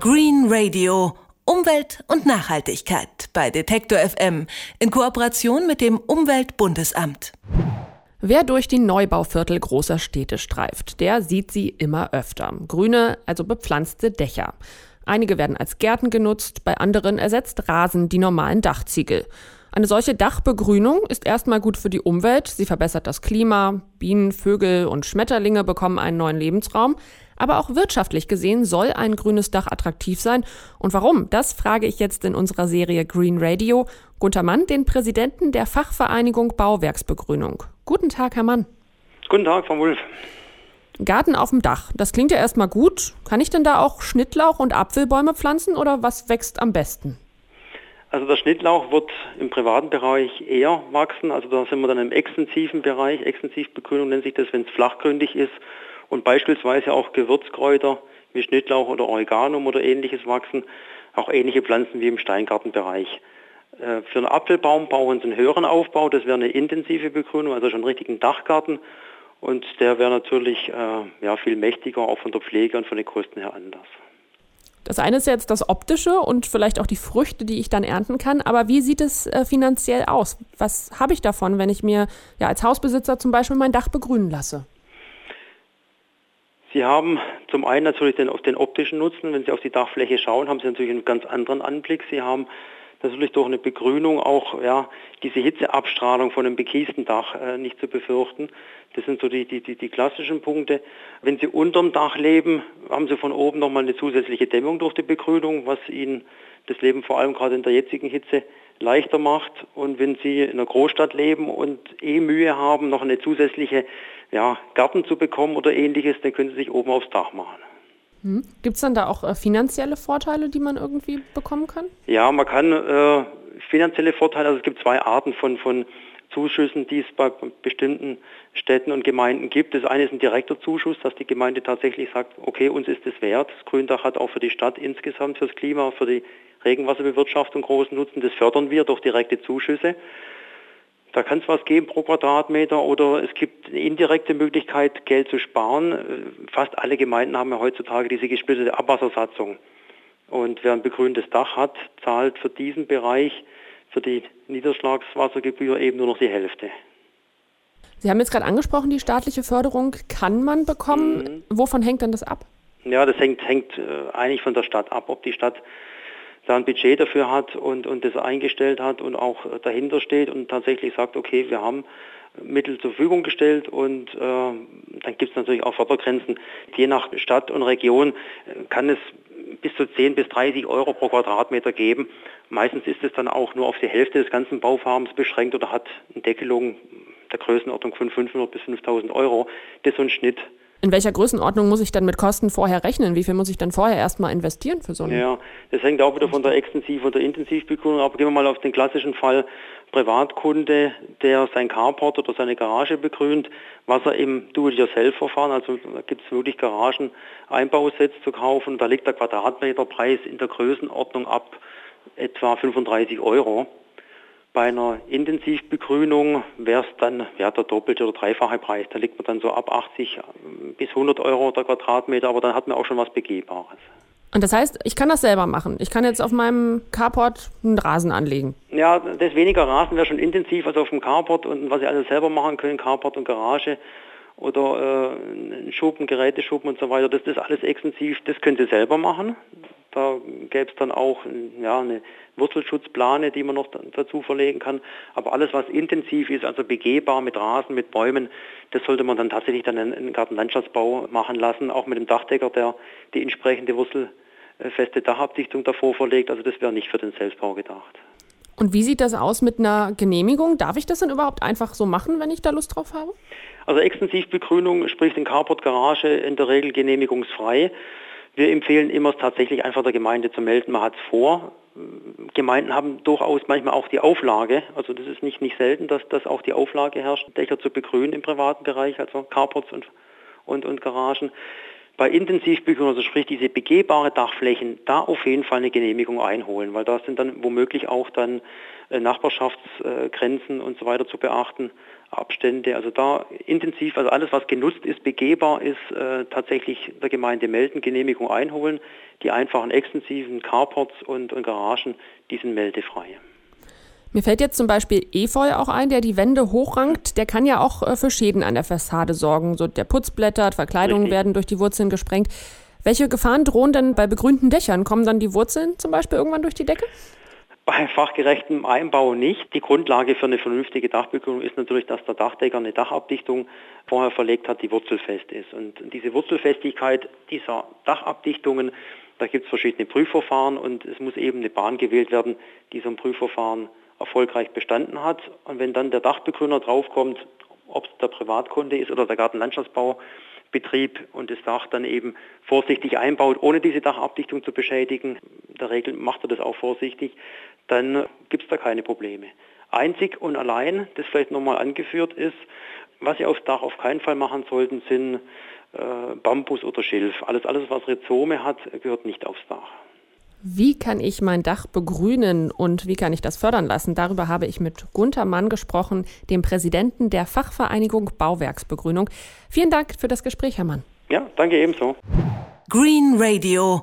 Green Radio. Umwelt und Nachhaltigkeit bei Detektor FM in Kooperation mit dem Umweltbundesamt. Wer durch die Neubauviertel großer Städte streift, der sieht sie immer öfter. Grüne, also bepflanzte Dächer. Einige werden als Gärten genutzt, bei anderen ersetzt Rasen die normalen Dachziegel. Eine solche Dachbegrünung ist erstmal gut für die Umwelt, sie verbessert das Klima, Bienen, Vögel und Schmetterlinge bekommen einen neuen Lebensraum, aber auch wirtschaftlich gesehen soll ein grünes Dach attraktiv sein. Und warum? Das frage ich jetzt in unserer Serie Green Radio Gunter Mann, den Präsidenten der Fachvereinigung Bauwerksbegrünung. Guten Tag, Herr Mann. Guten Tag, Frau Wulff. Garten auf dem Dach, das klingt ja erstmal gut. Kann ich denn da auch Schnittlauch und Apfelbäume pflanzen oder was wächst am besten? Also der Schnittlauch wird im privaten Bereich eher wachsen. Also da sind wir dann im extensiven Bereich. Extensivbegrünung nennt sich das, wenn es flachgründig ist und beispielsweise auch Gewürzkräuter wie Schnittlauch oder Oreganum oder ähnliches wachsen. Auch ähnliche Pflanzen wie im Steingartenbereich. Äh, für einen Apfelbaum brauchen Sie einen höheren Aufbau. Das wäre eine intensive Begrünung, also schon einen richtigen Dachgarten. Und der wäre natürlich äh, ja, viel mächtiger, auch von der Pflege und von den Kosten her anders. Das eine ist jetzt das Optische und vielleicht auch die Früchte, die ich dann ernten kann. Aber wie sieht es äh, finanziell aus? Was habe ich davon, wenn ich mir ja als Hausbesitzer zum Beispiel mein Dach begrünen lasse? Sie haben zum einen natürlich den, den optischen Nutzen. Wenn Sie auf die Dachfläche schauen, haben Sie natürlich einen ganz anderen Anblick. Sie haben natürlich durch eine Begrünung auch ja, diese Hitzeabstrahlung von einem bekiesten Dach äh, nicht zu befürchten. Das sind so die, die, die, die klassischen Punkte. Wenn Sie unterm Dach leben, haben Sie von oben nochmal eine zusätzliche Dämmung durch die Begrünung, was Ihnen das Leben vor allem gerade in der jetzigen Hitze leichter macht. Und wenn Sie in einer Großstadt leben und eh Mühe haben, noch eine zusätzliche ja, Garten zu bekommen oder ähnliches, dann können Sie sich oben aufs Dach machen. Hm. Gibt es dann da auch äh, finanzielle Vorteile, die man irgendwie bekommen kann? Ja, man kann äh, finanzielle Vorteile, also es gibt zwei Arten von, von Zuschüssen, die es bei bestimmten Städten und Gemeinden gibt. Das eine ist ein direkter Zuschuss, dass die Gemeinde tatsächlich sagt, okay, uns ist es wert. Das Gründach hat auch für die Stadt insgesamt, fürs Klima, für die Regenwasserbewirtschaftung großen Nutzen. Das fördern wir durch direkte Zuschüsse. Da kann es was geben pro Quadratmeter oder es gibt eine indirekte Möglichkeit, Geld zu sparen. Fast alle Gemeinden haben ja heutzutage diese gesplittete Abwassersatzung. Und wer ein begrüntes Dach hat, zahlt für diesen Bereich, für die Niederschlagswassergebühr eben nur noch die Hälfte. Sie haben jetzt gerade angesprochen, die staatliche Förderung kann man bekommen. Mhm. Wovon hängt denn das ab? Ja, das hängt, hängt äh, eigentlich von der Stadt ab, ob die Stadt da ein Budget dafür hat und, und das eingestellt hat und auch dahinter steht und tatsächlich sagt, okay, wir haben Mittel zur Verfügung gestellt und äh, dann gibt es natürlich auch Fördergrenzen. Je nach Stadt und Region äh, kann es bis zu 10 bis 30 Euro pro Quadratmeter geben. Meistens ist es dann auch nur auf die Hälfte des ganzen Bauvorhabens beschränkt oder hat eine Deckelung der Größenordnung von 500 bis 5000 Euro. Das ist so ein Schnitt. In welcher Größenordnung muss ich dann mit Kosten vorher rechnen? Wie viel muss ich dann vorher erstmal investieren für so einen? Ja, das hängt auch wieder von der Extensiv- und der Intensivbegrünung ab. Gehen wir mal auf den klassischen Fall Privatkunde, der sein Carport oder seine Garage begrünt, was er im Do-it-yourself-Verfahren, also da gibt es wirklich Garagen-Einbausets zu kaufen. Da liegt der Quadratmeterpreis in der Größenordnung ab etwa 35 Euro. Bei einer Intensivbegrünung wäre es dann ja, der doppelte oder dreifache Preis. Da liegt man dann so ab 80 bis 100 Euro der Quadratmeter, aber dann hat man auch schon was Begehbares. Und das heißt, ich kann das selber machen. Ich kann jetzt auf meinem Carport einen Rasen anlegen. Ja, das weniger Rasen wäre schon intensiv als auf dem Carport und was Sie alles selber machen können, Carport und Garage oder äh, Schuppen, Geräteschuppen und so weiter, das ist alles extensiv, das können Sie selber machen. Da gäbe es dann auch ja, eine Wurzelschutzplane, die man noch dazu verlegen kann. Aber alles, was intensiv ist, also begehbar mit Rasen, mit Bäumen, das sollte man dann tatsächlich dann in Gartenlandschaftsbau machen lassen, auch mit dem Dachdecker, der die entsprechende wurzelfeste Dachabdichtung davor verlegt. Also das wäre nicht für den Selbstbau gedacht. Und wie sieht das aus mit einer Genehmigung? Darf ich das dann überhaupt einfach so machen, wenn ich da Lust drauf habe? Also Extensivbegrünung, sprich in Carport Garage, in der Regel genehmigungsfrei. Wir empfehlen immer tatsächlich einfach der Gemeinde zu melden, man hat es vor. Gemeinden haben durchaus manchmal auch die Auflage, also das ist nicht, nicht selten, dass, dass auch die Auflage herrscht, Dächer zu begrünen im privaten Bereich, also Carports und, und, und Garagen. Bei Intensivbüchern, also sprich diese begehbare Dachflächen, da auf jeden Fall eine Genehmigung einholen, weil da sind dann womöglich auch dann äh, Nachbarschaftsgrenzen und so weiter zu beachten. Abstände. Also da intensiv, also alles, was genutzt ist, begehbar ist, äh, tatsächlich der Gemeinde melden, Genehmigung einholen. Die einfachen extensiven Carports und, und Garagen, die sind meldefrei. Mir fällt jetzt zum Beispiel Efeu auch ein, der die Wände hochrankt. Der kann ja auch äh, für Schäden an der Fassade sorgen. So der Putz blättert, Verkleidungen Richtig. werden durch die Wurzeln gesprengt. Welche Gefahren drohen denn bei begrünten Dächern? Kommen dann die Wurzeln zum Beispiel irgendwann durch die Decke? Bei fachgerechtem Einbau nicht. Die Grundlage für eine vernünftige Dachbegrünung ist natürlich, dass der Dachdecker eine Dachabdichtung vorher verlegt hat, die wurzelfest ist. Und diese Wurzelfestigkeit dieser Dachabdichtungen, da gibt es verschiedene Prüfverfahren und es muss eben eine Bahn gewählt werden, die so ein Prüfverfahren erfolgreich bestanden hat. Und wenn dann der Dachbegrüner draufkommt, ob es der Privatkunde ist oder der Gartenlandschaftsbaubetrieb und das Dach dann eben vorsichtig einbaut, ohne diese Dachabdichtung zu beschädigen, in der Regel macht er das auch vorsichtig, dann gibt es da keine Probleme. Einzig und allein, das vielleicht nochmal angeführt ist, was Sie aufs Dach auf keinen Fall machen sollten, sind äh, Bambus oder Schilf. Alles, alles, was Rhizome hat, gehört nicht aufs Dach. Wie kann ich mein Dach begrünen und wie kann ich das fördern lassen? Darüber habe ich mit Gunther Mann gesprochen, dem Präsidenten der Fachvereinigung Bauwerksbegrünung. Vielen Dank für das Gespräch, Herr Mann. Ja, danke ebenso. Green Radio.